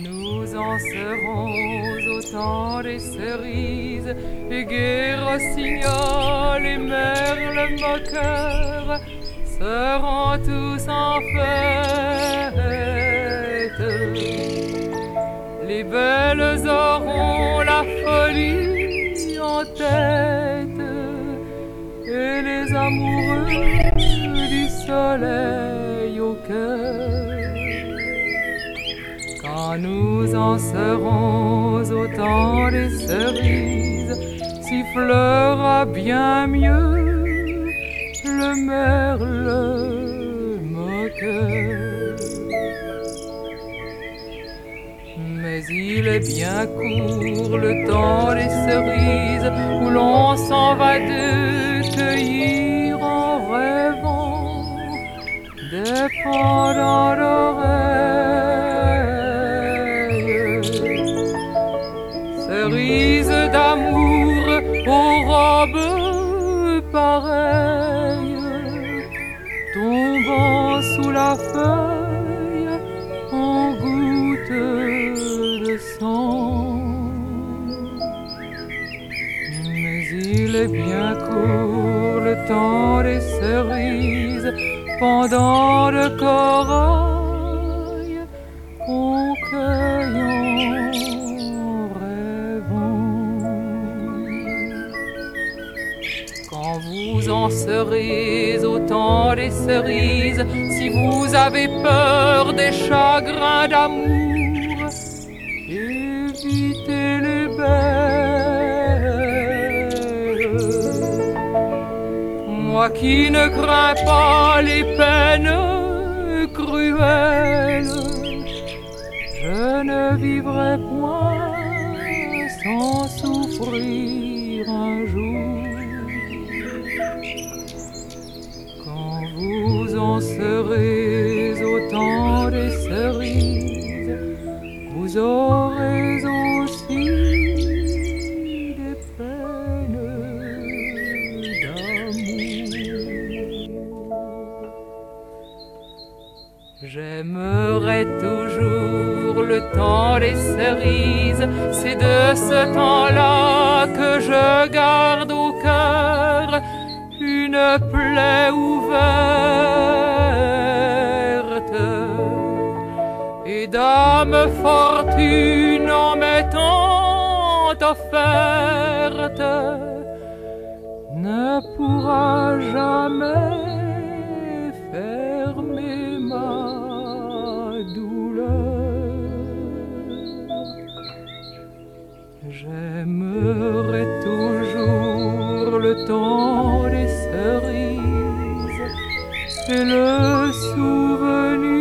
Nous en serons au temps des cerises, et gai rossignol et merle moqueur seront tous en fête. Les belles auront la folie en tête, et les amoureux du soleil au cœur. Quand nous en serons au temps des cerises, sifflera bien mieux le merle moqueur. Mais il est bien court le temps des cerises où l'on s'en va de cueillir en rêvant des pendants robes pareilles, tombant sous la feuille en gouttes de sang. Mais il est bien court le temps des cerises pendant le corail vous en serez au temps des cerises, si vous avez peur des chagrins d'amour, évitez les belles. Moi qui ne crains pas les peines cruelles, je ne vivrai point sans souffrir un jour. En serez au temps des cerises, vous aurez aussi des peines d'amour. J'aimerai toujours le temps des cerises, c'est de ce temps-là une plaie ouverte. Et dame fortune en m'étant offerte ne pourra jamais et le souvenir